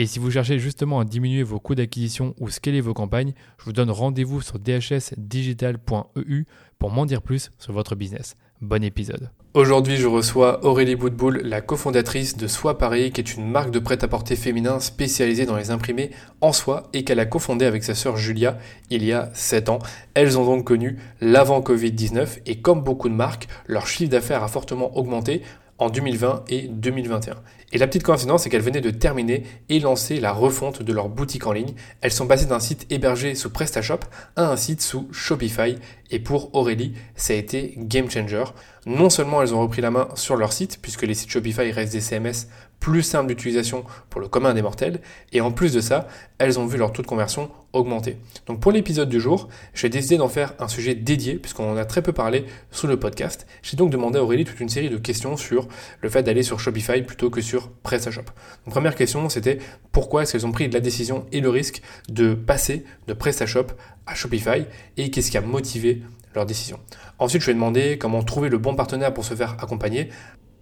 Et si vous cherchez justement à diminuer vos coûts d'acquisition ou scaler vos campagnes, je vous donne rendez-vous sur dhsdigital.eu pour m'en dire plus sur votre business. Bon épisode. Aujourd'hui, je reçois Aurélie Boutboul, la cofondatrice de Soie Paris, qui est une marque de prêt-à-porter féminin spécialisée dans les imprimés en soie et qu'elle a cofondée avec sa sœur Julia il y a 7 ans. Elles ont donc connu l'avant Covid-19 et comme beaucoup de marques, leur chiffre d'affaires a fortement augmenté en 2020 et 2021. Et la petite coïncidence, c'est qu'elles venaient de terminer et lancer la refonte de leur boutique en ligne. Elles sont passées d'un site hébergé sous PrestaShop à un site sous Shopify. Et pour Aurélie, ça a été game changer. Non seulement elles ont repris la main sur leur site, puisque les sites Shopify restent des CMS plus simples d'utilisation pour le commun des mortels, et en plus de ça, elles ont vu leur taux de conversion Donc pour l'épisode du jour, j'ai décidé d'en faire un sujet dédié, puisqu'on en a très peu parlé sur le podcast. J'ai donc demandé à Aurélie toute une série de questions sur le fait d'aller sur Shopify plutôt que sur PrestaShop. Donc, première question, c'était pourquoi est-ce qu'elles ont pris la décision et le risque de passer de PrestaShop à Shopify et qu'est-ce qui a motivé leur décision? Ensuite, je vais demander comment trouver le bon partenaire pour se faire accompagner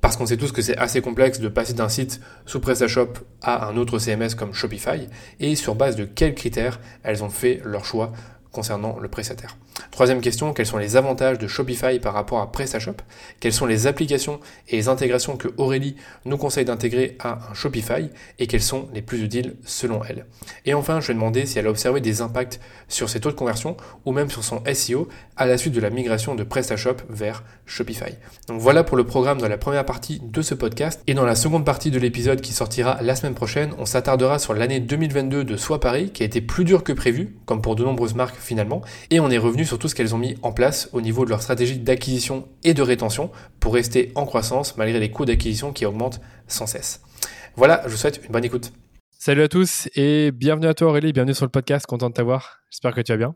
parce qu'on sait tous que c'est assez complexe de passer d'un site sous PrestaShop à un autre CMS comme Shopify, et sur base de quels critères elles ont fait leur choix concernant le prestataire. Troisième question, quels sont les avantages de Shopify par rapport à PrestaShop? Quelles sont les applications et les intégrations que Aurélie nous conseille d'intégrer à un Shopify? Et quelles sont les plus utiles selon elle? Et enfin, je vais demander si elle a observé des impacts sur ses taux de conversion ou même sur son SEO à la suite de la migration de PrestaShop vers Shopify. Donc voilà pour le programme dans la première partie de ce podcast et dans la seconde partie de l'épisode qui sortira la semaine prochaine, on s'attardera sur l'année 2022 de Soit Paris qui a été plus dur que prévu, comme pour de nombreuses marques finalement, et on est revenu sur tout ce qu'elles ont mis en place au niveau de leur stratégie d'acquisition et de rétention pour rester en croissance malgré les coûts d'acquisition qui augmentent sans cesse. Voilà, je vous souhaite une bonne écoute. Salut à tous et bienvenue à toi Aurélie, bienvenue sur le podcast, content de t'avoir. J'espère que tu vas bien.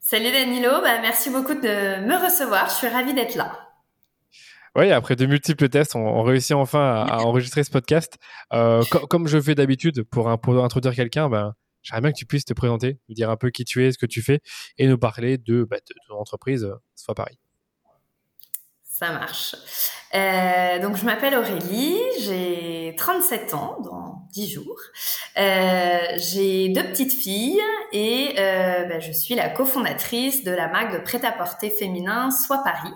Salut Danilo, bah, merci beaucoup de me recevoir, je suis ravie d'être là. Oui, après de multiples tests, on, réussit enfin à, enregistrer ce podcast. Euh, comme je fais d'habitude pour, introduire quelqu'un, ben, J'aimerais bien que tu puisses te présenter, nous dire un peu qui tu es, ce que tu fais, et nous parler de, bah, ton entreprise, euh, soit pareil. Ça marche. Euh, donc, je m'appelle Aurélie, j'ai 37 ans dans 10 jours. Euh, j'ai deux petites filles et bah, je suis la cofondatrice de la marque de prêt-à-porter féminin Soit Paris.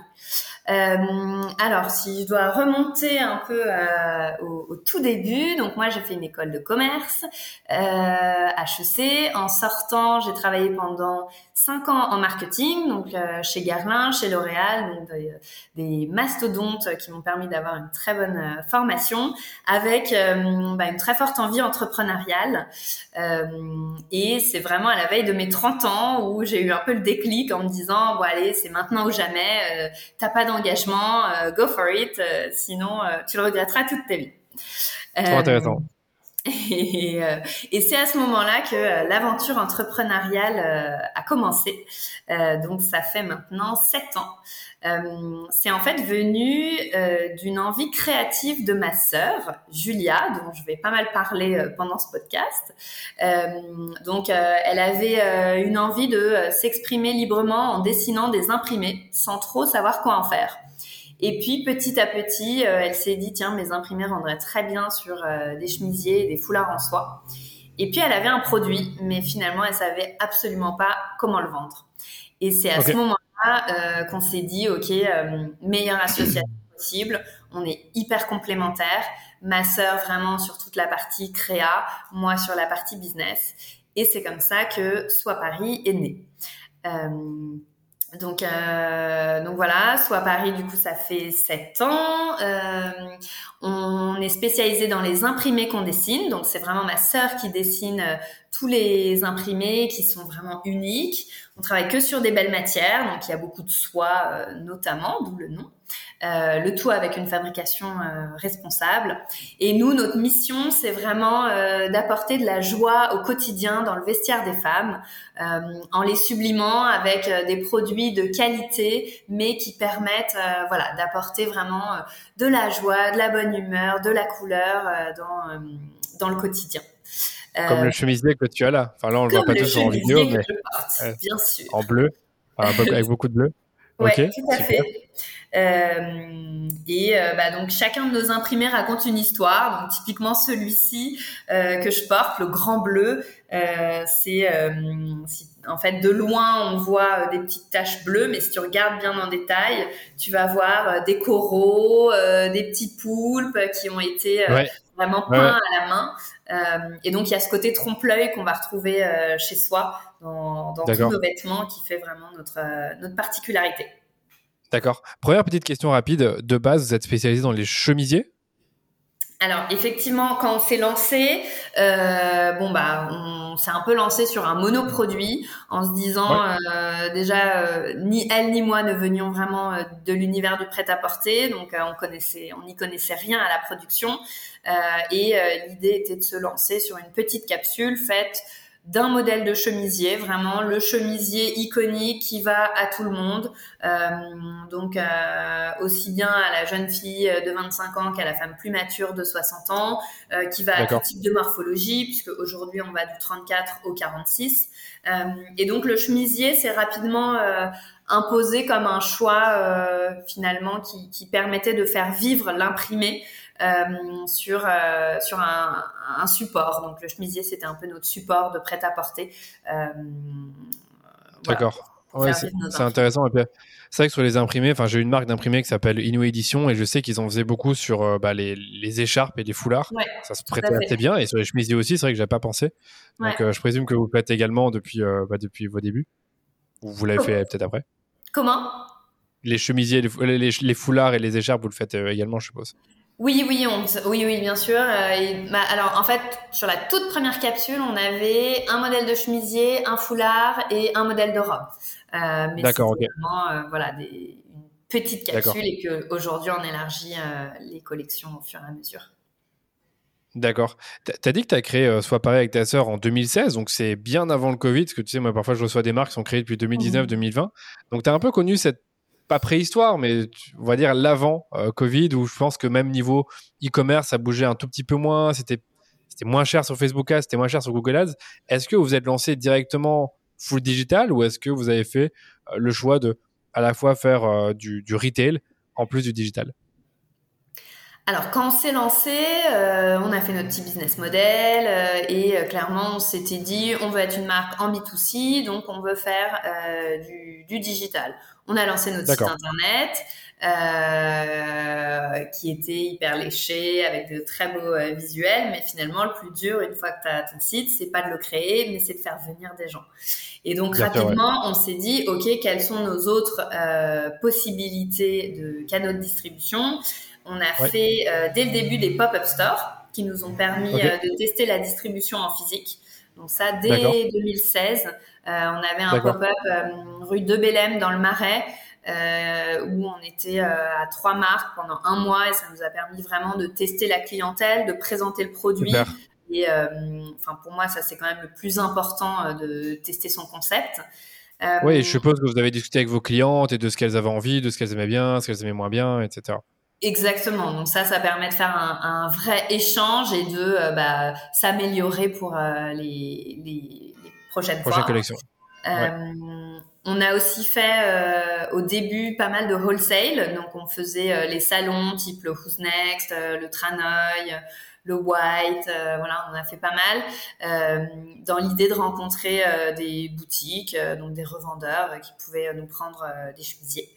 Euh, alors, si je dois remonter un peu euh, au, au, tout début, donc moi j'ai fait une école de commerce, euh, HEC. En sortant, j'ai travaillé pendant cinq ans en marketing, donc euh, chez Garlin, chez L'Oréal, donc des, mastodontes qui m'ont permis d'avoir une très bonne euh, formation, avec bah, une très forte envie entrepreneuriale. et c'est vraiment à la veille de mes 30 ans où j'ai eu un peu le déclic en me disant bon allez c'est maintenant ou jamais, t'as pas engagement, euh, go for it, euh, sinon euh, tu le regretteras toute ta vie. Trop intéressant. Et, et c'est à ce moment-là que l'aventure entrepreneuriale a commencé. donc ça fait maintenant sept ans. Euh, c'est en fait venu euh, d'une envie créative de ma sœur, Julia, dont je vais pas mal parler euh, pendant ce podcast. donc, elle avait une envie de s'exprimer librement en dessinant des imprimés, sans trop savoir quoi en faire. Et puis petit à petit, elle s'est dit tiens, mes imprimés rendraient très bien sur des chemisiers, des foulards en soie. Et puis elle avait un produit, mais finalement elle savait absolument pas comment le vendre. Et c'est à ce moment euh, qu'on s'est dit, OK, euh, meilleure association possible. On est hyper complémentaires. Ma sœur vraiment sur toute la partie créa, moi sur la partie business. Et c'est comme ça que Soit Paris est né. Euh, Donc, euh, donc voilà, soit Paris, du coup, ça fait sept ans. Euh, on est spécialisé dans les imprimés qu'on dessine. Donc, c'est vraiment ma sœur qui dessine euh, tous les imprimés qui sont vraiment uniques. On travaille que sur des belles matières, donc il y a beaucoup de soie euh, notamment, d'où le nom. Euh, le tout avec une fabrication euh, responsable. Et nous, notre mission, c'est vraiment euh, d'apporter de la joie au quotidien dans le vestiaire des femmes, en les sublimant avec des produits de qualité, mais qui permettent, voilà, d'apporter vraiment de la joie, de la bonne humeur, de la couleur dans dans le quotidien. Comme le chemisier que tu as là. Enfin là, on le voit pas tous en vidéo, mais bien sûr. En bleu, avec beaucoup de bleu. Oui, tout à fait. Euh, et euh, bah, donc chacun de nos imprimés raconte une histoire. Donc typiquement celui-ci euh, que je porte, le grand bleu, c'est en fait de loin on voit des petites taches bleues, mais si tu regardes bien en détail, tu vas voir des coraux, des petits poulpes qui ont été vraiment peints à la main. Et donc il y a ce côté trompe-l'œil qu'on va retrouver chez soi dans, dans tous nos vêtements qui fait vraiment notre notre particularité. D'accord. Première petite question rapide. De base, vous êtes spécialisé dans les chemisiers? Alors effectivement, quand on s'est lancé, euh, bon bah, on s'est un peu lancé sur un monoproduit en se disant euh, déjà euh, ni elle ni moi ne venions vraiment de l'univers du prêt-à-porter, donc on connaissait, on n'y connaissait rien à la production. Et l'idée était de se lancer sur une petite capsule faite d'un modèle de chemisier, vraiment le chemisier iconique qui va à tout le monde, euh, donc euh, aussi bien à la jeune fille de 25 ans qu'à la femme plus mature de 60 ans, euh, qui va à tout type de morphologie, puisque aujourd'hui on va du 34 au 46. et donc le chemisier s'est rapidement imposé comme un choix finalement qui, qui, permettait de faire vivre l'imprimé euh, sur euh, sur un, un, support. Donc le chemisier, c'était un peu notre support de prêt-à-porter. Euh, D'accord. Ouais, c'est intéressant. C'est vrai que sur les imprimés, enfin, j'ai une marque d'imprimés qui s'appelle Inu Edition et je sais qu'ils en faisaient beaucoup sur bah, les, les, écharpes et les foulards. ça se prêtait assez bien et sur les chemisiers aussi, c'est vrai que j'avais pas pensé. Donc, je présume que vous le faites également depuis, bah, depuis vos débuts. Ou vous l'avez fait peut-être après. Comment? Les chemisiers, les, les, foulards et les écharpes, vous le faites également, je suppose. Oui, oui, oui, oui, bien sûr. Euh, bah, alors, en fait, sur la toute première capsule, on avait un modèle de chemisier, un foulard et un modèle de robe. Euh, mais D'accord, ok. Vraiment, euh, voilà, des, une petite capsule et qu'aujourd'hui, on élargit les collections au fur et à mesure. D'accord. Tu as dit que tu as créé Soit Pareil avec ta sœur en 2016, donc c'est bien avant le Covid, parce que tu sais, moi parfois je reçois des marques qui sont créées depuis 2019-2020. Donc tu as un peu connu cette pas préhistoire, mais on va dire l'avant euh, Covid, où je pense que même niveau e-commerce, ça bougeait un tout petit peu moins, c'était moins cher sur Facebook Ads, c'était moins cher sur Google Ads. Est-ce que vous êtes lancé directement full digital ou est-ce que vous avez fait euh, le choix de à la fois faire euh, du, retail en plus du digital? Alors quand on s'est lancé, on a fait notre petit business model et clairement on s'était dit on veut être une marque en B2C, donc on veut faire du digital. On a lancé notre site internet euh, qui était hyper léché avec de très beaux euh, visuels, mais finalement le plus dur une fois que tu as ton site, c'est pas de le créer, mais c'est de faire venir des gens. Et donc rapidement, on s'est dit ok, quelles sont nos autres euh, possibilités de canaux de distribution? On a fait dès le début des pop-up stores qui nous ont permis de tester la distribution en physique. Donc ça, dès 2016, euh, on avait un pop-up euh, rue de Bellem dans le Marais. Euh, où on était à trois marques pendant un mois et ça nous a permis vraiment de tester la clientèle, de présenter le produit. Et enfin pour moi, ça c'est quand même le plus important de tester son concept. oui, je suppose que vous avez discuté avec vos clientes et de ce qu'elles avaient envie, de ce qu'elles aimaient bien, ce qu'elles aimaient moins bien, etc. Exactement. Donc ça, ça permet de faire un, vrai échange et de euh, bah, s'améliorer pour euh, les, les, prochaines Prochaine collection. Euh, on a aussi fait au début pas mal de wholesale. Donc on faisait les salons type le Who's Next, le Tranoï, le white, euh, voilà, on a fait pas mal euh, dans l'idée de rencontrer euh, des boutiques, donc des revendeurs qui pouvaient nous prendre des chemisiers.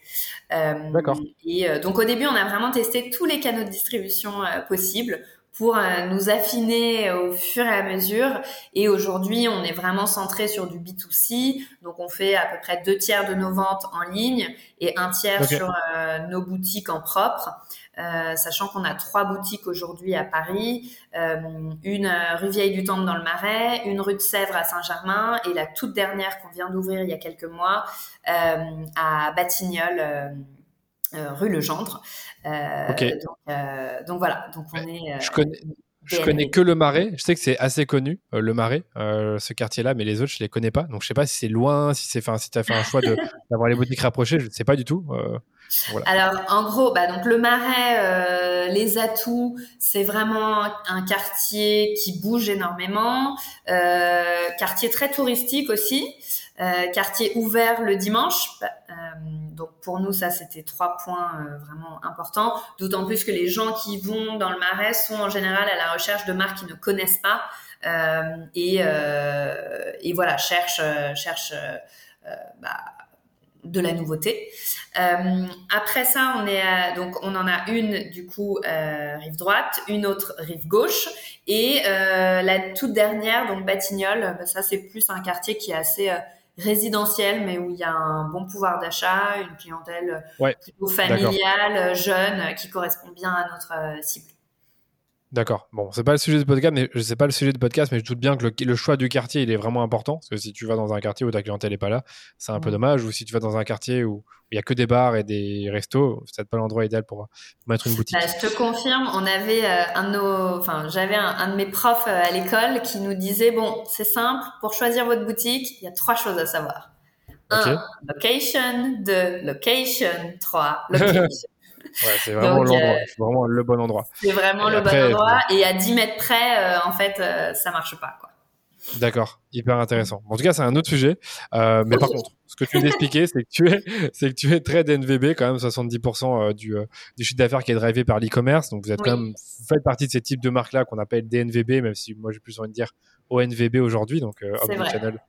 D'accord. Et donc au début, on a vraiment testé tous les canaux de distribution possibles pour euh, nous affiner au fur et à mesure. Et aujourd'hui, on est vraiment centré sur du B2C. Donc, on fait à peu près deux tiers de nos ventes en ligne et un tiers sur euh, nos boutiques en propre. Euh, sachant qu'on a trois boutiques aujourd'hui à Paris, euh, une rue Vieille du Temple dans le Marais, une rue de Sèvres à Saint-Germain et la toute dernière qu'on vient d'ouvrir il y a quelques mois à Batignolles. Rue Legendre. Okay. Donc, donc, voilà, donc on est. je connais, je connais que le Marais. Je sais que c'est assez connu, euh, le Marais, euh, ce quartier-là, mais les autres, je les connais pas. Donc, je sais pas si c'est loin, si c'est, si tu as fait un choix d'avoir les boutiques rapprochées, je ne sais pas du tout. Euh, voilà. Alors, en gros, bah, donc le Marais, les atouts, c'est vraiment un quartier qui bouge énormément, quartier très touristique aussi. Euh, quartier ouvert le dimanche. Euh, donc pour nous, ça c'était trois points euh, vraiment importants. D'autant plus que les gens qui vont dans le Marais sont en général à la recherche de marques qu'ils ne connaissent pas et, et voilà cherchent cherchent bah, de la nouveauté. Euh, après ça, on est donc on en a une du coup euh, rive droite, une autre rive gauche et euh, la toute dernière donc Batignolles. Bah, ça c'est plus un quartier qui est assez résidentiel, mais où il y a un bon pouvoir d'achat, une clientèle plutôt familiale, jeune, qui correspond bien à notre euh, cible. D'accord. Bon, c'est pas le sujet du podcast, mais je sais pas le sujet de podcast, mais je doute bien que le, choix du quartier il est vraiment important parce que si tu vas dans un quartier où ta clientèle est pas là, c'est un peu dommage. Ou si tu vas dans un quartier où il y a que des bars et des restos, c'est peut-être pas l'endroit idéal pour, mettre une boutique. Bah, je te confirme, on avait euh, un de nos, enfin, j'avais un, de mes profs euh, à l'école qui nous disait bon, c'est simple, pour choisir votre boutique, il y a trois choses à savoir. Un, location. Deux, location. Trois, location. c'est vraiment l'endroit, c'est vraiment le bon endroit. C'est vraiment le bon endroit. Et à 10 mètres près, euh, en fait, euh, ça marche pas, quoi. D'accord, hyper intéressant. En tout cas, c'est un autre sujet. Euh, mais par contre, ce que tu viens d'expliquer, c'est que tu es, c'est que tu es très DNVB, quand même 70% du, du chiffre d'affaires qui est drivé par l'e-commerce. Donc vous êtes quand même, vous faites partie de ces types de marques-là qu'on appelle DNVB, même si moi j'ai plus envie de dire ONVB aujourd'hui, donc euh, Channel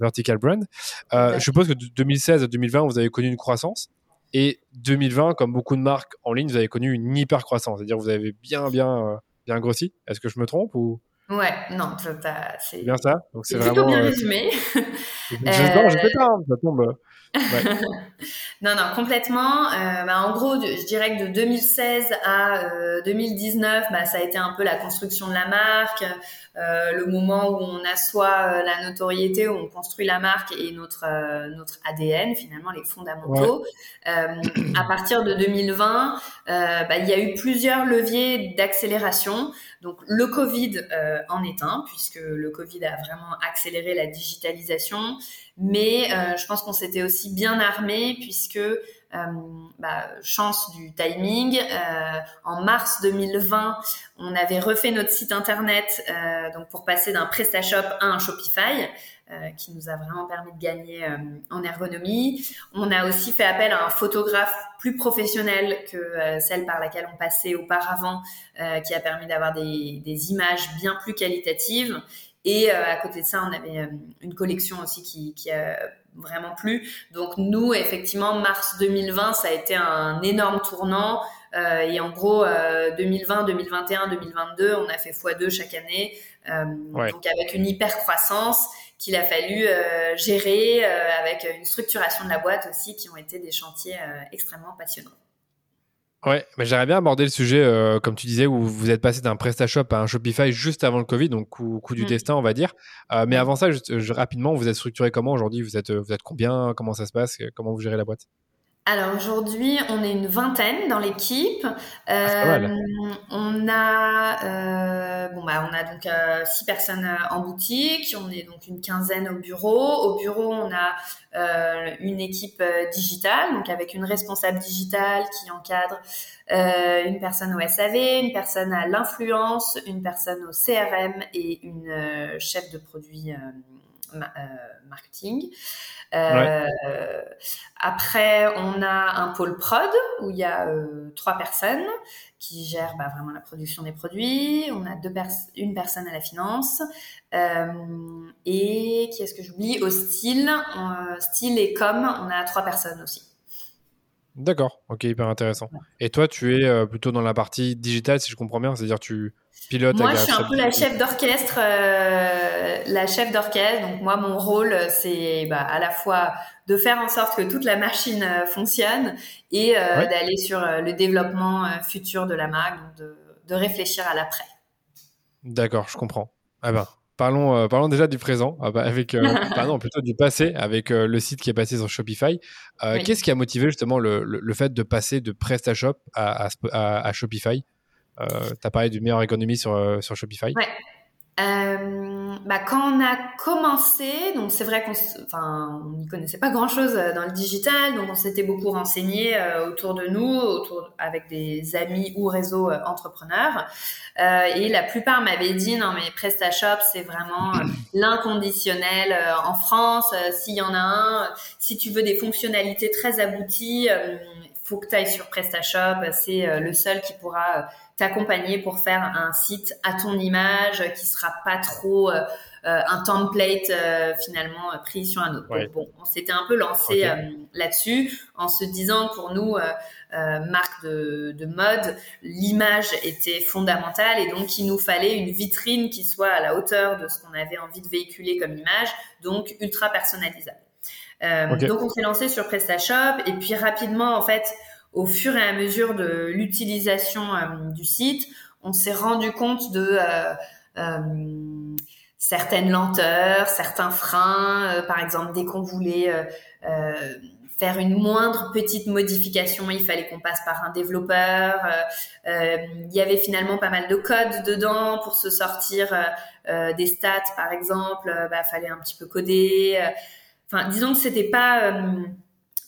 Vertical Brand. je suppose que de 2016 à 2020, vous avez connu une croissance. Et 2020, comme beaucoup de marques en ligne, vous avez connu une hyper croissance. C'est-à-dire vous avez bien, bien, euh, bien grossi. Est-ce que je me trompe ou? Ouais, non, c'est bien ça? Donc c'est vraiment. bien euh, résumé. je, non, je sais pas, hein, ça tombe. non, non, complètement. Euh, bah, en gros, je dirais que de 2016 à 2019, bah, ça a été un peu la construction de la marque, euh, le moment où on assoit euh, la notoriété, où on construit la marque et notre euh, notre ADN, finalement les fondamentaux. à partir de 2020, bah, il y a eu plusieurs leviers d'accélération. Donc le Covid en est un, puisque le Covid a vraiment accéléré la digitalisation. Mais je pense qu'on s'était aussi bien armé, puisque euh, bah, chance du timing. Euh, en mars 2020, on avait refait notre site internet euh, donc pour passer d'un PrestaShop à un Shopify. qui nous a vraiment permis de gagner en ergonomie. On a aussi fait appel à un photographe plus professionnel que celle par laquelle on passait auparavant, qui a permis d'avoir des, images bien plus qualitatives. Et à côté de ça, on avait une collection aussi qui, qui a vraiment plus. Donc nous, effectivement, mars 2020, ça a été un énorme tournant. Euh, et en gros, 2020, 2021, 2022, on a fait x2 chaque année. Euh, donc avec une hyper croissance qu'il a fallu euh, gérer euh, avec une structuration de la boîte aussi qui ont été des chantiers euh, extrêmement passionnants. Ouais, mais j'aimerais bien aborder le sujet, euh, comme tu disais, où vous êtes passé d'un PrestaShop à un Shopify juste avant le Covid, donc coup, coup du mm. destin, on va dire. Euh, mais avant ça, rapidement, vous êtes structuré comment aujourd'hui? Vous êtes, vous êtes combien? Comment ça se passe? Comment vous gérez la boîte? Alors aujourd'hui, on est une vingtaine dans l'équipe. Ah, euh, on a euh, bon bah on a donc euh, six personnes en boutique. On est donc une quinzaine au bureau. Au bureau, on a une équipe digitale, donc avec une responsable digitale qui encadre une personne au SAV, une personne à l'influence, une personne au CRM et une chef de produit marketing. Euh, après, on a un pôle prod où il y a euh, trois personnes qui gèrent bah, vraiment la production des produits. On a deux une personne à la finance. Euh, et qui est-ce que j'oublie? Au style, style et com, on a trois personnes aussi. D'accord, ok, hyper intéressant. Et toi, tu es plutôt dans la partie digitale, si je comprends bien, c'est-à-dire tu Moi, je suis un peu la chef d'orchestre, la chef d'orchestre. Donc moi, mon rôle, c'est bah, à la fois de faire en sorte que toute la machine fonctionne et d'aller sur le développement futur de la marque, donc de, de réfléchir à l'après. D'accord, je comprends. Ah ben, parlons, euh, parlons déjà du présent, ah avec, euh, pardon, plutôt du passé, avec euh, le site qui est passé sur Shopify. Qu'est-ce qui a motivé justement le, le, fait de passer de PrestaShop à, à, à Shopify? Tu as parlé du meilleur économie sur, sur Shopify. Ouais. Euh, bah, quand on a commencé, donc c'est vrai qu'on enfin, on n'y connaissait pas grand-chose euh, dans le digital, donc on s'était beaucoup renseigné euh, autour de nous, autour avec des amis ou réseaux euh, entrepreneurs, et la plupart m'avaient dit non mais PrestaShop c'est vraiment l'inconditionnel en France. S'il y en a un, si tu veux des fonctionnalités très abouties, faut que tu ailles sur PrestaShop. C'est le seul qui pourra t'accompagner pour faire un site à ton image qui sera pas trop euh, euh, un template euh, finalement pris sur un autre. bon, on s'était un peu lancé là-dessus en se disant que pour nous, marque de, de mode, l'image était fondamentale et donc il nous fallait une vitrine qui soit à la hauteur de ce qu'on avait envie de véhiculer comme image, donc ultra personnalisable. Donc on s'est lancé sur PrestaShop et puis rapidement en fait au fur et à mesure de l'utilisation euh, du site, on s'est rendu compte de euh, euh, certaines lenteurs, certains freins. par exemple, dès qu'on voulait faire une moindre petite modification, il fallait qu'on passe par un développeur. il y avait finalement pas mal de code dedans pour se sortir des stats, par exemple. Bah, fallait un petit peu coder. Enfin, disons que c'était pas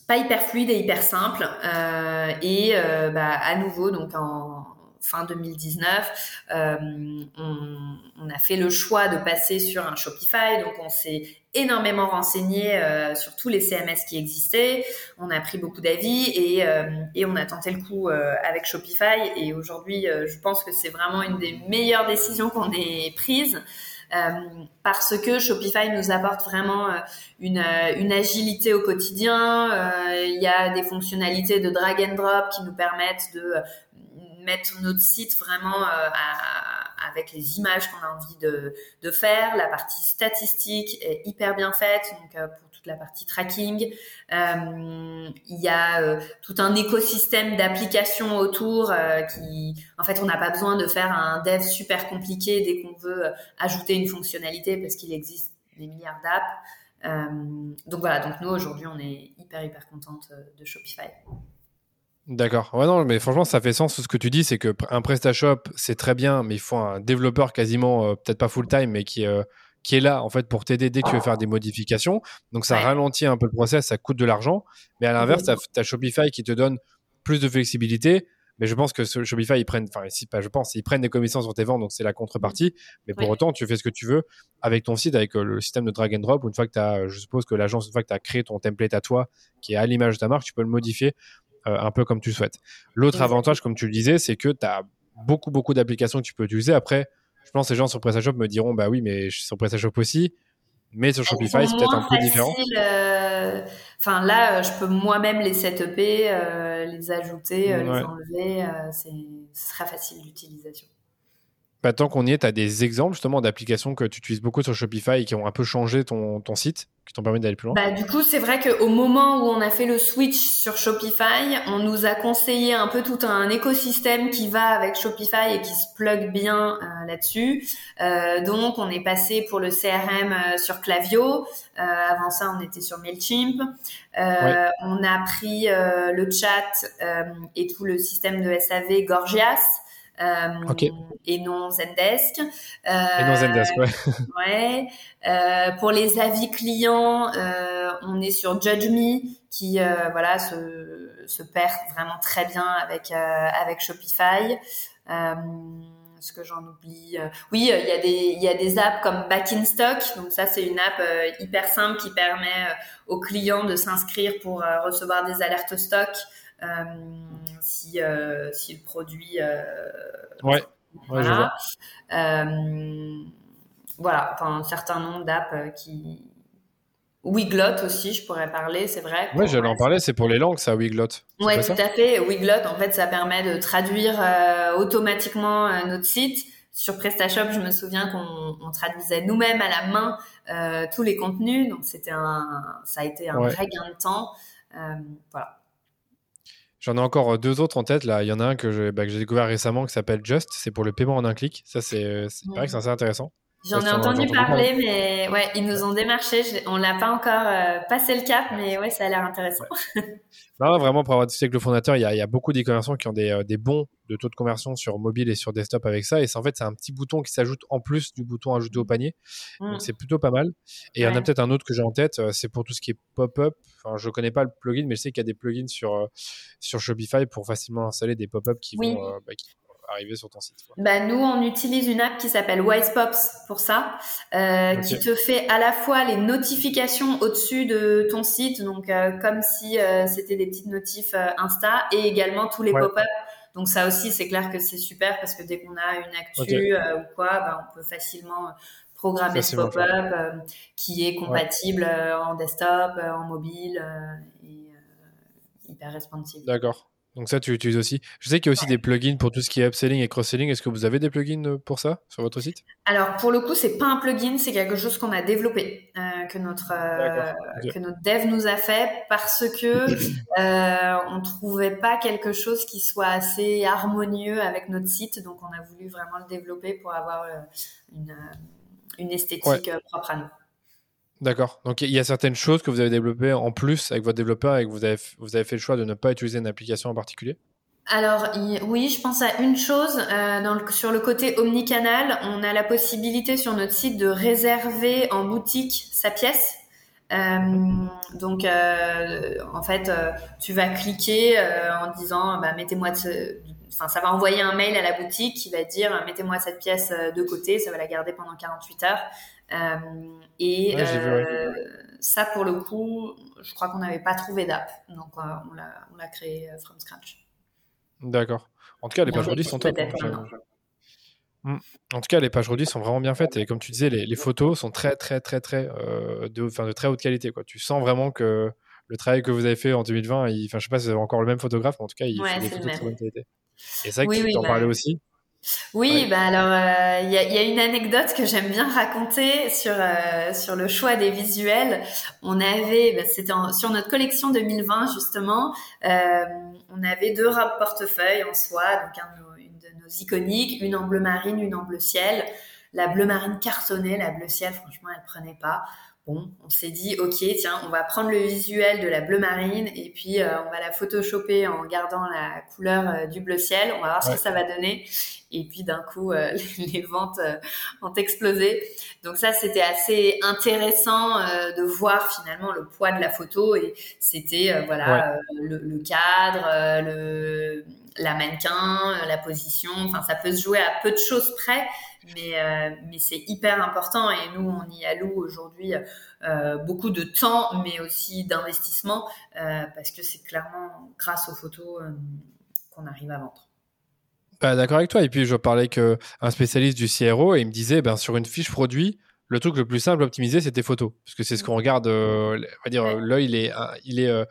pas hyper fluide et hyper simple. Euh, et euh, bah, à nouveau, donc en fin 2019, euh, on, on, a fait le choix de passer sur un Shopify. Donc on s'est énormément renseigné euh, sur tous les CMS qui existaient. On a pris beaucoup d'avis et, et, on a tenté le coup avec Shopify. Et aujourd'hui, je pense que c'est vraiment une des meilleures décisions qu'on ait prises. Euh, parce que Shopify nous apporte vraiment euh, une, euh, une agilité au quotidien. Il y a des fonctionnalités de drag and drop qui nous permettent de mettre notre site vraiment avec les images qu'on a envie de, de, faire. La partie statistique est hyper bien faite. La partie tracking. Euh, il y a euh, tout un écosystème d'applications autour euh, qui, en fait, on n'a pas besoin de faire un dev super compliqué dès qu'on veut ajouter une fonctionnalité parce qu'il existe des milliards d'apps. donc voilà, donc nous aujourd'hui, on est hyper hyper contente de Shopify. D'accord. Ouais, non, mais franchement, ça fait sens ce que tu dis, c'est que un PrestaShop, c'est très bien, mais il faut un développeur quasiment, peut-être pas full time, mais qui qui est là en fait pour t'aider dès que tu veux faire des modifications. Donc ça ralentit un peu le process, ça coûte de l'argent. Mais à l'inverse, tu as, Shopify qui te donne plus de flexibilité. Mais je pense que ce Shopify, ils prennent, enfin, si pas, je pense, ils prennent des commissions sur tes ventes, donc c'est la contrepartie. Mais pour autant, tu fais ce que tu veux avec ton site, avec euh, le système de drag and drop. Une fois que tu as, je suppose que l'agence, une fois que tu as créé ton template à toi, qui est à l'image de ta marque, tu peux le modifier euh, un peu comme tu souhaites. L'autre avantage, comme tu le disais, c'est que tu as beaucoup, beaucoup d'applications que tu peux utiliser. Après, je pense que les gens sur PrestaShop me diront bah oui, mais je suis sur PrestaShop aussi. Mais sur Shopify, c'est peut-être un peu différent. Euh, enfin, là, euh, je peux moi-même les setuper, euh, les ajouter, les enlever. c'est très facile d'utilisation. Bah, tant qu'on y est, tu as des exemples justement d'applications que tu utilises beaucoup sur Shopify et qui ont un peu changé ton, ton site, qui t'ont permis d'aller plus loin bah, Du coup, c'est vrai qu'au moment où on a fait le switch sur Shopify, on nous a conseillé un peu tout un écosystème qui va avec Shopify et qui se plug bien euh, là-dessus. Euh, donc, on est passé pour le CRM euh, sur Clavio. avant ça, on était sur MailChimp. On a pris le chat et tout le système de SAV Gorgias. Euh, et non Zendesk. et non Zendesk, ouais. ouais. Euh, pour les avis clients, euh, on est sur JudgeMe qui voilà se, se perd vraiment très bien avec avec Shopify. ce que j'en oublie Oui, il y a des il y a des apps comme Back in Stock. Donc ça c'est une app hyper simple qui permet aux clients de s'inscrire pour recevoir des alertes stock. Euh, si, euh, si le produit. Euh, ouais. voilà. voilà, enfin, un certain nombre d'apps qui Wiglot aussi, je pourrais parler, c'est vrai. Oui, j'allais en parler, c'est pour les langues, ça, Wiglot. Oui, tout à fait. Wiglot, en fait, ça permet de traduire automatiquement notre site. Sur PrestaShop, je me souviens qu'on traduisait nous-mêmes à la main tous les contenus, donc c'était un, ça a été un vrai gain de temps. voilà. J'en ai encore euh, deux autres en tête. Là, il y en a un que bah, j'ai découvert récemment qui s'appelle Just. C'est pour le paiement en un clic. Ça, c'est euh, pareil que c'est assez intéressant. J'en ai entendu parler, mais ouais, ils nous ont démarché. On l'a pas encore euh, passé le cap, mais ouais, ça a l'air intéressant. non, vraiment, pour avoir discuté avec le fondateur, il y a, il y a beaucoup d'e-commerçants qui ont des, euh, des, bons de taux de conversion sur mobile et sur desktop avec ça. Et c'est en fait, c'est un petit bouton qui s'ajoute en plus du bouton ajouter au panier. Donc, mm. c'est plutôt pas mal. Et il y en a peut-être un autre que j'ai en tête. Euh, c'est pour tout ce qui est pop-up. Enfin, je connais pas le plugin, mais je sais qu'il y a des plugins sur, sur Shopify pour facilement installer des pop-up qui, vont, bah, qui arriver sur ton site bah, Nous, on utilise une app qui s'appelle WisePops pour ça, euh, qui te fait à la fois les notifications au-dessus de ton site, donc euh, comme si euh, c'était des petites notifs euh, Insta, et également tous les pop-up. Donc ça aussi, c'est clair que c'est super parce que dès qu'on a une actu ou quoi, bah, on peut facilement programmer ce pop-up qui est compatible en desktop, en mobile et hyper responsive. D'accord. Donc ça, tu utilises aussi. Je sais qu'il y a aussi des plugins pour tout ce qui est upselling et cross-selling. Est-ce que vous avez des plugins euh, pour ça sur votre site? Alors pour le coup, c'est pas un plugin, c'est quelque chose qu'on a développé, euh, que notre euh, que notre dev nous a fait parce que euh, on trouvait pas quelque chose qui soit assez harmonieux avec notre site, donc on a voulu vraiment le développer pour avoir une, une esthétique propre à nous. D'accord. Donc il y a certaines choses que vous avez développées en plus avec votre développeur et que vous avez, vous avez fait le choix de ne pas utiliser une application en particulier? Alors oui, je pense à une chose. Euh, sur le côté omnicanal, on a la possibilité sur notre site de réserver en boutique sa pièce. Euh, donc euh, en fait, tu vas cliquer en disant bah, mettez-moi enfin ça va envoyer un mail à la boutique qui va dire mettez-moi cette pièce de côté, ça va la garder pendant 48 heures. Euh, et euh, ça, pour le coup, je crois qu'on n'avait pas trouvé d'app. Donc, euh, on l'a créé from scratch. D'accord. En tout cas, les pages redis sont top. Hein, hmm. En tout cas, les pages redis sont vraiment bien faites et comme tu disais, les, photos sont très, très, très, très de, de très haute qualité. Quoi. Tu sens vraiment que le travail que vous avez fait en 2020, il, enfin, je sais pas si c'est encore le même photographe, mais en tout cas, il fait des photos de très bonne qualité. Et c'est vrai que tu en bah parlais aussi. Oui, bah alors euh, il y, a, une anecdote que j'aime bien raconter sur euh, sur le choix des visuels. On avait, bah, c'était sur notre collection 2020 justement, euh, on avait deux robes portefeuille en soie, donc une de nos iconiques, une en bleu marine, une en bleu ciel. La bleu marine cartonnait, la bleu ciel, franchement, elle prenait pas. Bon, on s'est dit, ok, tiens, on va prendre le visuel de la bleu marine et puis on va la photoshopper en gardant la couleur du bleu ciel. On va voir ce que ça va donner. Et puis d'un coup, euh, les ventes euh, ont explosé. Donc ça, c'était assez intéressant euh, de voir finalement le poids de la photo. Et c'était voilà le, le, cadre, le, la mannequin, la position. Enfin, ça peut se jouer à peu de choses près, mais mais c'est hyper important. Et nous, on y alloue aujourd'hui beaucoup de temps, mais aussi d'investissement, parce que c'est clairement grâce aux photos qu'on arrive à vendre. Bah, d'accord avec toi. Et puis, je parlais avec un spécialiste du CRO et il me disait, ben, sur une fiche produit, le truc le plus simple à optimiser, c'est tes photos. Parce que c'est ce qu'on regarde, euh, on va dire, l'œil, il est, il est euh,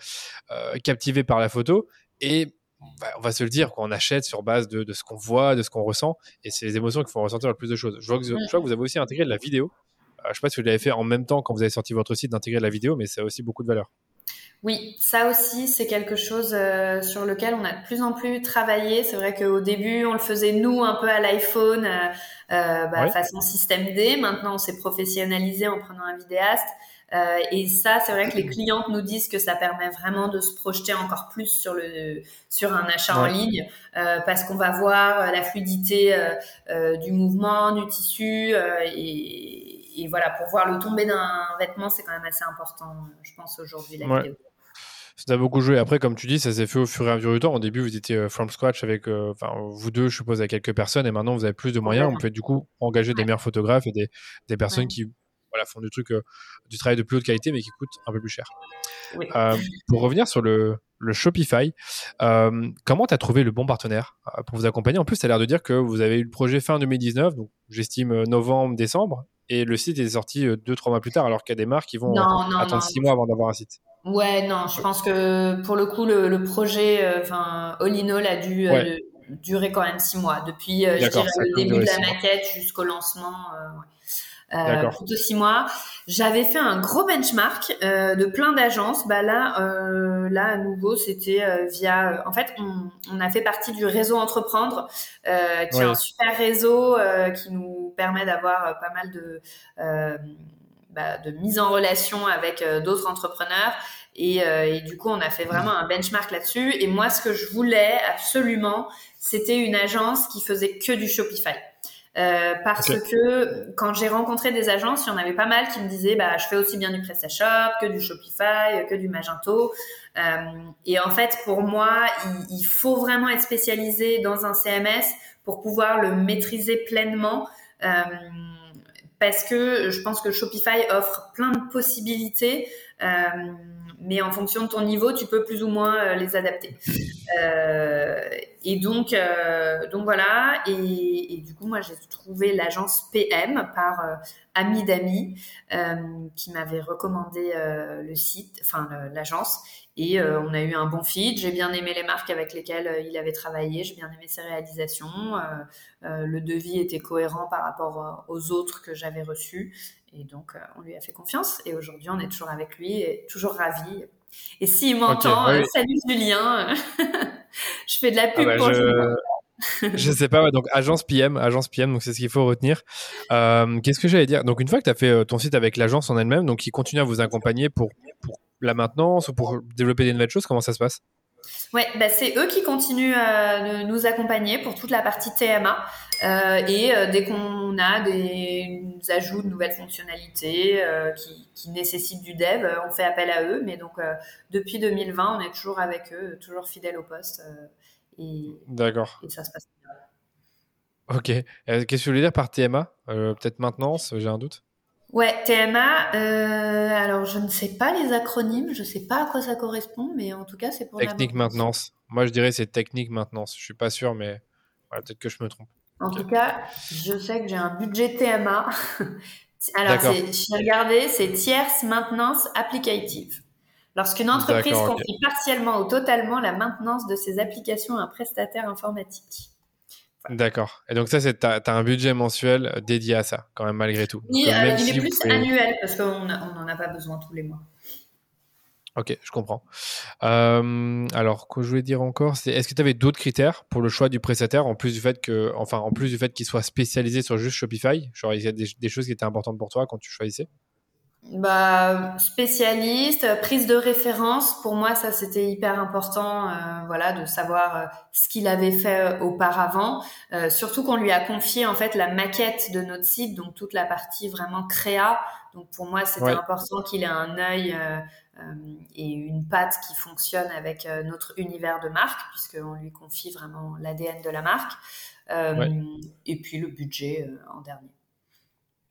euh, captivé par la photo. Et on va se le dire, quand on achète sur base de, de ce qu'on voit, de ce qu'on ressent. Et c'est les émotions qui font ressentir le plus de choses. Je vois que, je vois que vous avez aussi intégré de la vidéo. je ne sais pas si vous l'avez fait en même temps quand vous avez sorti votre site d'intégrer de la vidéo, mais ça a aussi beaucoup de valeur. Oui, ça aussi, c'est quelque chose euh, sur lequel on a de plus en plus travaillé. C'est vrai qu'au début, on le faisait nous un peu à l'iPhone, euh, euh bah, façon système D. Maintenant, on s'est professionnalisé en prenant un vidéaste. Euh, et ça, c'est vrai que les clientes nous disent que ça permet vraiment de se projeter encore plus sur le sur un achat en ligne, parce qu'on va voir la fluidité du mouvement, du tissu et et voilà, pour voir le tomber d'un vêtement, c'est quand même assez important, je pense, aujourd'hui, la vidéo. Ça a beaucoup joué. Après, comme tu dis, ça s'est fait au fur et à mesure du temps. Au début, vous étiez euh, from scratch avec, euh, enfin, vous deux, je suppose, avec quelques personnes, et maintenant, vous avez plus de moyens. On peut du coup engager des meilleurs photographes et des, des personnes qui voilà, font du truc, euh, du travail de plus haute qualité, mais qui coûte un peu plus cher. pour revenir sur le, le Shopify, comment tu as trouvé le bon partenaire pour vous accompagner? En plus, tu as l'air de dire que vous avez eu le projet fin 2019, donc j'estime novembre, décembre, et le site est sorti 2-3 mois plus tard, alors qu'il y a des marques qui vont attendre 6 mois avant d'avoir un site. Ouais, non, je pense que pour le coup, le, projet, enfin, All in All a dû durer quand même 6 mois, depuis le début de la maquette jusqu'au lancement. Euh, plutôt six mois. J'avais fait un gros benchmark euh, de plein d'agences. Bah là, euh, là à nouveau, c'était euh, via. En fait, on, on, a fait partie du réseau Entreprendre, euh, qui est un super réseau qui nous permet d'avoir pas mal de bah, de mise en relation avec d'autres entrepreneurs. Et, et, du coup, on a fait vraiment un benchmark là-dessus. Et moi, ce que je voulais absolument, c'était une agence qui faisait que du Shopify. Euh, parce que quand j'ai rencontré des agences, il y en avait pas mal qui me disaient bah je fais aussi bien du PrestaShop que du Shopify, que du Magento. Euh, et en fait, pour moi, il, il, faut vraiment être spécialisé dans un CMS pour pouvoir le maîtriser pleinement. Euh, parce que je pense que Shopify offre plein de possibilités. Euh, mais en fonction de ton niveau, tu peux plus ou moins euh, les adapter. Euh, et donc, euh, donc voilà. Et, du coup, moi, j'ai trouvé l'agence PM par euh, ami d'amis qui m'avait recommandé le site, enfin l'agence. Et on a eu un bon feed. J'ai bien aimé les marques avec lesquelles il avait travaillé. J'ai bien aimé ses réalisations. le devis était cohérent par rapport aux autres que j'avais reçus. Et donc, euh, on lui a fait confiance. Et aujourd'hui, on est toujours avec lui et toujours ravi. Et s'il m'entend, euh, salut Julien. je fais de la ah pub bah, pour je... je sais pas, donc agence PM, agence PM, donc c'est ce qu'il faut retenir. Euh, qu'est-ce que j'allais dire? Donc une fois que tu as fait ton site avec l'agence en elle-même, donc ils continuent à vous accompagner pour, pour la maintenance ou pour développer des nouvelles choses, comment ça se passe? Ouais, bah c'est eux qui continuent à nous accompagner pour toute la partie TMA. Euh, et euh, dès qu'on a des, ajouts de nouvelles fonctionnalités euh, qui, qui, nécessitent du dev, on fait appel à eux. Mais donc, depuis 2020, on est toujours avec eux, toujours fidèles au poste. et, D'accord. Et ça se passe bien. Ok. Qu'est-ce que tu voulais dire par TMA Peut-être maintenance, j'ai un doute Ouais, TMA. Euh, alors, je ne sais pas les acronymes, je ne sais pas à quoi ça correspond, mais en tout cas, c'est pour technique maintenance. Moi, je dirais c'est technique maintenance. Je suis pas sûr, mais peut-être que je me trompe. En tout cas, je sais que j'ai un budget TMA. alors, j'ai regardé, c'est tierce maintenance applicative. Lorsqu'une entreprise confie partiellement ou totalement la maintenance de ses applications à un prestataire informatique. D'accord. Et donc ça, c'est t'as as un budget mensuel euh, dédié à ça, quand même malgré tout. Oui, euh, il est plus annuel parce qu'on n'en a pas besoin tous les mois. Ok, je comprends. Euh, alors, que je voulais dire encore, c'est est-ce que tu avais d'autres critères pour le choix du prestataire en plus du fait que, enfin, en plus du fait qu'il soit spécialisé sur juste Shopify? Genre, il y a des choses qui étaient importantes pour toi quand tu choisissais? Bah, spécialiste, prise de référence. Pour moi, ça c'était hyper important, euh, voilà, de savoir euh, ce qu'il avait fait euh, auparavant. surtout qu'on lui a confié en fait la maquette de notre site, donc toute la partie vraiment créa. Donc pour moi, c'était important qu'il ait un œil et une patte qui fonctionne avec notre univers de marque, puisqu'on lui confie vraiment l'ADN de la marque. Et puis le budget en dernier.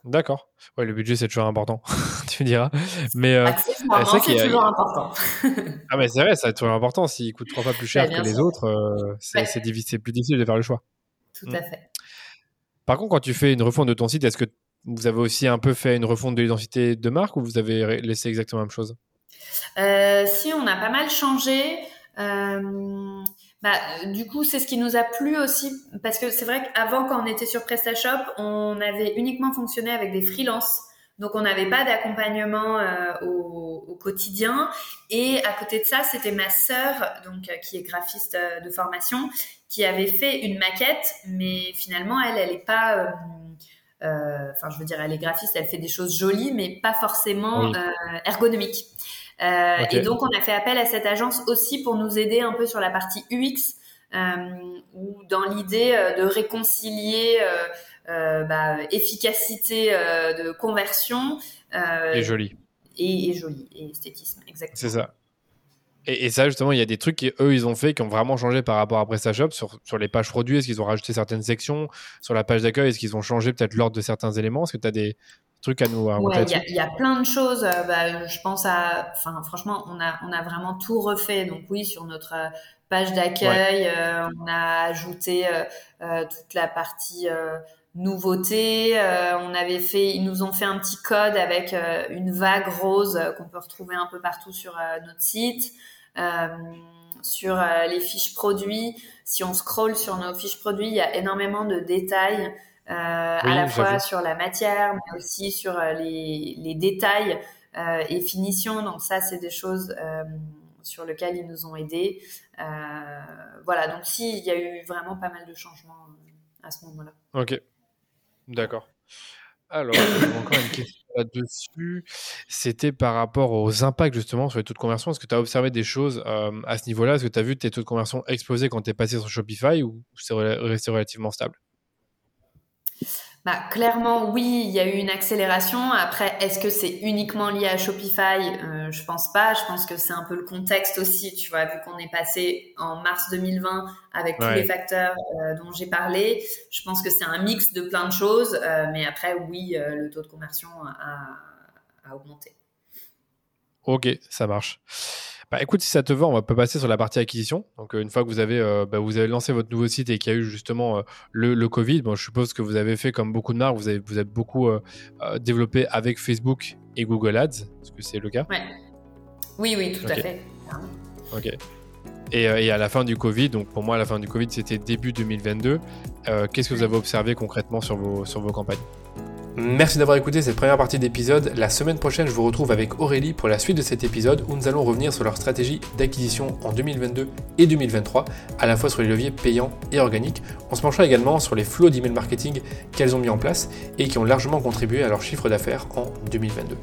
D'accord. Ouais, le budget, c'est toujours important, tu me diras. Mais euh, c'est toujours important. ah, mais c'est vrai, c'est toujours important. S'il coûte trois fois plus cher que les autres, euh, c'est plus difficile de faire le choix. Tout à mm. fait. Par contre, quand tu fais une refonte de ton site, est-ce que vous avez aussi un peu fait une refonte de l'identité de marque ou vous avez laissé exactement la même chose? Euh, Si, on a pas mal changé. Euh, bah, du coup, c'est ce qui nous a plu aussi, parce que c'est vrai qu'avant, quand on était sur PrestaShop, on avait uniquement fonctionné avec des freelances. Donc, on n'avait pas d'accompagnement euh, au, au, quotidien. Et à côté de ça, c'était ma sœur, donc euh, qui est graphiste euh, de formation, qui avait fait une maquette, mais finalement, elle, elle est pas. Enfin, je veux dire, elle est graphiste, elle fait des choses jolies, mais pas forcément ergonomiques. Euh, et donc, on a fait appel à cette agence aussi pour nous aider un peu sur la partie UX, euh, ou dans l'idée euh, de réconcilier bah, efficacité de conversion. et joli. Et, et joli, et esthétisme, exactement. C'est ça. Et, ça, justement, il y a des trucs qu'eux, ils ont fait qui ont vraiment changé par rapport à PrestaShop sur, sur les pages produits. Est-ce qu'ils ont rajouté certaines sections Sur la page d'accueil, est-ce qu'ils ont changé peut-être l'ordre de certains éléments? Est-ce que tu as des, trucs à nous Il y, a plein de choses. Euh, bah, je pense à, enfin, franchement, on a, on a vraiment tout refait. Donc oui, sur notre euh, page d'accueil, euh, on a ajouté toute la partie nouveautés. on avait fait, ils nous ont fait un petit code avec une vague rose qu'on peut retrouver un peu partout sur notre site. sur les fiches produits, si on scrolle sur nos fiches produits, il y a énormément de détails euh, à la fois sur la matière, mais aussi sur euh, les, les détails euh, et finitions. Donc ça, c'est des choses sur lesquelles ils nous ont aidés. voilà, donc si, il y a eu vraiment pas mal de changements à ce moment-là. Ok, d'accord. Alors, encore une question là-dessus. C'était par rapport aux impacts justement sur les taux de conversion. Est-ce que tu as observé des choses à ce niveau-là? Est-ce que tu as vu tes taux de conversion exploser quand tu es passé sur Shopify ou c'est resté relativement stable? Bah, clairement, oui, il y a eu une accélération. Après, est-ce que c'est uniquement lié à Shopify? Euh, Je pense pas. Je pense que c'est un peu le contexte aussi, tu vois, vu qu'on est passé en mars 2020 avec tous les facteurs euh, dont j'ai parlé. Je pense que c'est un mix de plein de choses. Euh, mais après, oui, euh, le taux de conversion a, a augmenté. Ok, ça marche. Bah, écoute, si ça te va, on va passer sur la partie acquisition. Donc, euh, une fois que vous avez, euh, bah, vous avez lancé votre nouveau site et qu'il y a eu justement euh, le, le, Covid, bon, je suppose que vous avez fait comme beaucoup de marques, vous avez, vous avez beaucoup développé avec Facebook et Google Ads. Est-ce que c'est le cas? Ouais. Oui, oui, tout à fait. Ok. Et, et, à la fin du Covid, donc pour moi, à la fin du Covid, c'était début 2022. Qu'est-ce que vous avez observé concrètement sur vos, sur vos campagnes? Merci d'avoir écouté cette première partie d'épisode. La semaine prochaine, je vous retrouve avec Aurélie pour la suite de cet épisode où nous allons revenir sur leur stratégie d'acquisition en 2022 et 2023, à la fois sur les leviers payants et organiques. On se penchera également sur les flots d'email marketing qu'elles ont mis en place et qui ont largement contribué à leur chiffre d'affaires en 2022.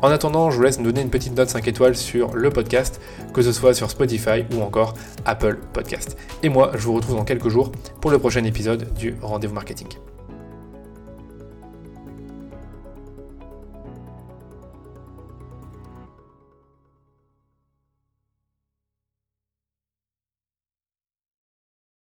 En attendant, je vous laisse me donner une petite note 5 étoiles sur le podcast, que ce soit sur Spotify ou encore Apple Podcast. Et moi, je vous retrouve dans quelques jours pour le prochain épisode du Rendez-vous Marketing.